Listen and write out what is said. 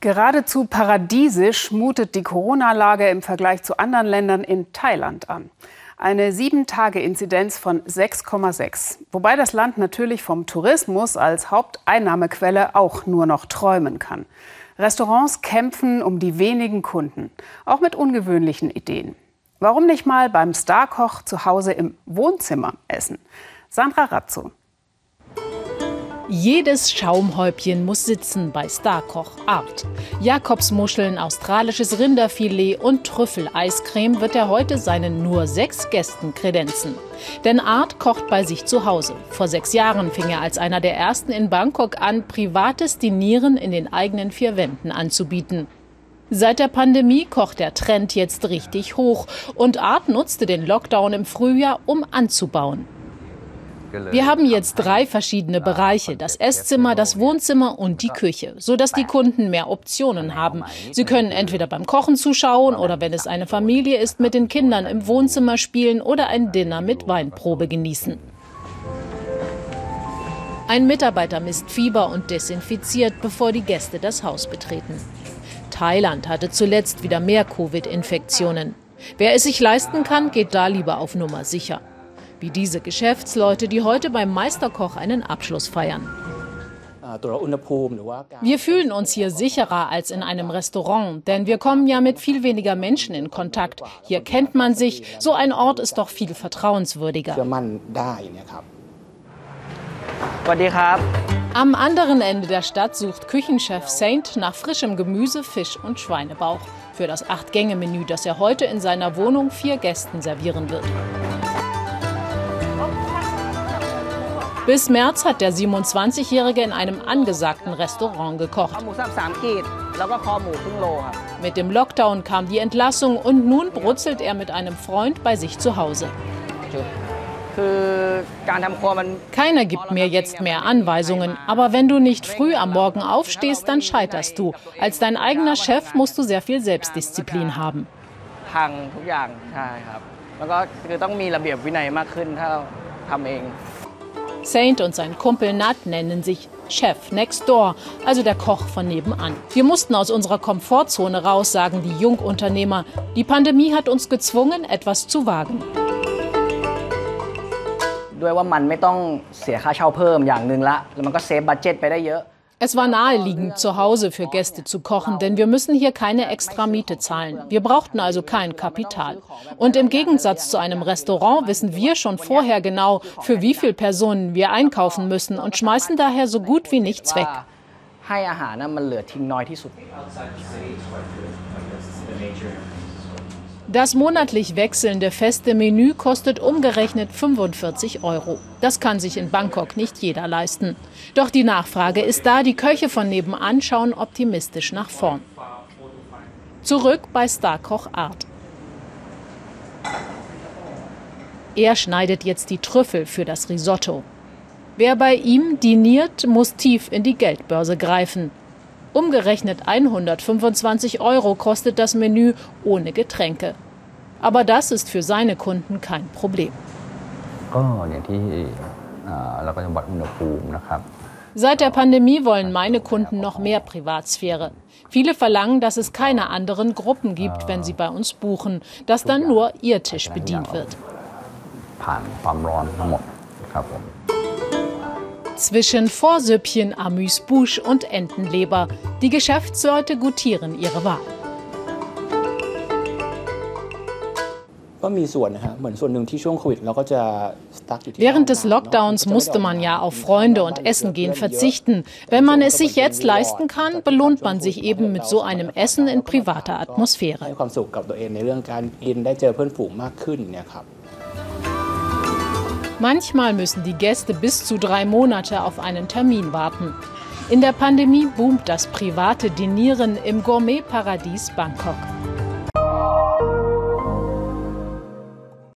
Geradezu paradiesisch mutet die Corona-Lage im Vergleich zu anderen Ländern in Thailand an. Eine Sieben-Tage-Inzidenz von 6,6. Wobei das Land natürlich vom Tourismus als Haupteinnahmequelle auch nur noch träumen kann. Restaurants kämpfen um die wenigen Kunden, auch mit ungewöhnlichen Ideen. Warum nicht mal beim Starkoch zu Hause im Wohnzimmer essen? Sandra Razzo. Jedes Schaumhäubchen muss sitzen bei Starkoch Art. Jakobsmuscheln, australisches Rinderfilet und Trüffeleiscreme wird er heute seinen nur sechs Gästen kredenzen. Denn Art kocht bei sich zu Hause. Vor sechs Jahren fing er als einer der ersten in Bangkok an, privates Dinieren in den eigenen vier Wänden anzubieten. Seit der Pandemie kocht der Trend jetzt richtig hoch und Art nutzte den Lockdown im Frühjahr, um anzubauen. Wir haben jetzt drei verschiedene Bereiche, das Esszimmer, das Wohnzimmer und die Küche, sodass die Kunden mehr Optionen haben. Sie können entweder beim Kochen zuschauen oder wenn es eine Familie ist, mit den Kindern im Wohnzimmer spielen oder ein Dinner mit Weinprobe genießen. Ein Mitarbeiter misst Fieber und desinfiziert, bevor die Gäste das Haus betreten. Thailand hatte zuletzt wieder mehr Covid-Infektionen. Wer es sich leisten kann, geht da lieber auf Nummer sicher wie diese Geschäftsleute, die heute beim Meisterkoch einen Abschluss feiern. Wir fühlen uns hier sicherer als in einem Restaurant, denn wir kommen ja mit viel weniger Menschen in Kontakt. Hier kennt man sich. So ein Ort ist doch viel vertrauenswürdiger. Am anderen Ende der Stadt sucht Küchenchef Saint nach frischem Gemüse, Fisch und Schweinebauch für das Acht-Gänge-Menü, das er heute in seiner Wohnung vier Gästen servieren wird. Bis März hat der 27-Jährige in einem angesagten Restaurant gekocht. Mit dem Lockdown kam die Entlassung und nun brutzelt er mit einem Freund bei sich zu Hause. Keiner gibt mir jetzt mehr Anweisungen, aber wenn du nicht früh am Morgen aufstehst, dann scheiterst du. Als dein eigener Chef musst du sehr viel Selbstdisziplin haben. พังทุกอย่างใช่ครับแล้วก็คือต้องมีระเบียบวินัยมากขึ้นถ้าเราทำเอง Saint und sein Kumpel Nat nennen sich Chef Next Door, also der Koch von nebenan. Wir mussten aus unserer Komfortzone raus, sagen die Jungunternehmer. Die Pandemie hat uns gezwungen, etwas zu wagen. ด้วยว่ามันไม่ต้องเสียค่าเช่าเพิ่มอย่างหนึ่งละแล้วมันก็เซฟบัตเจ็ตไปได้เยอะ es war naheliegend, zu Hause für Gäste zu kochen, denn wir müssen hier keine extra Miete zahlen. Wir brauchten also kein Kapital. Und im Gegensatz zu einem Restaurant wissen wir schon vorher genau, für wie viele Personen wir einkaufen müssen und schmeißen daher so gut wie nichts weg. Das monatlich wechselnde feste Menü kostet umgerechnet 45 Euro. Das kann sich in Bangkok nicht jeder leisten. Doch die Nachfrage ist da, die Köche von nebenan schauen optimistisch nach vorn. Zurück bei Starkoch Art. Er schneidet jetzt die Trüffel für das Risotto. Wer bei ihm diniert, muss tief in die Geldbörse greifen. Umgerechnet 125 Euro kostet das Menü ohne Getränke. Aber das ist für seine Kunden kein Problem. Seit der Pandemie wollen meine Kunden noch mehr Privatsphäre. Viele verlangen, dass es keine anderen Gruppen gibt, wenn sie bei uns buchen, dass dann nur ihr Tisch bedient wird. Zwischen Vorsüppchen, Amüsbouche und Entenleber. Die Geschäftsleute gutieren ihre Wahl. Während des Lockdowns musste man ja auf Freunde und Essen gehen verzichten. Wenn man es sich jetzt leisten kann, belohnt man sich eben mit so einem Essen in privater Atmosphäre. Manchmal müssen die Gäste bis zu drei Monate auf einen Termin warten. In der Pandemie boomt das private Dinieren im Gourmetparadies Bangkok.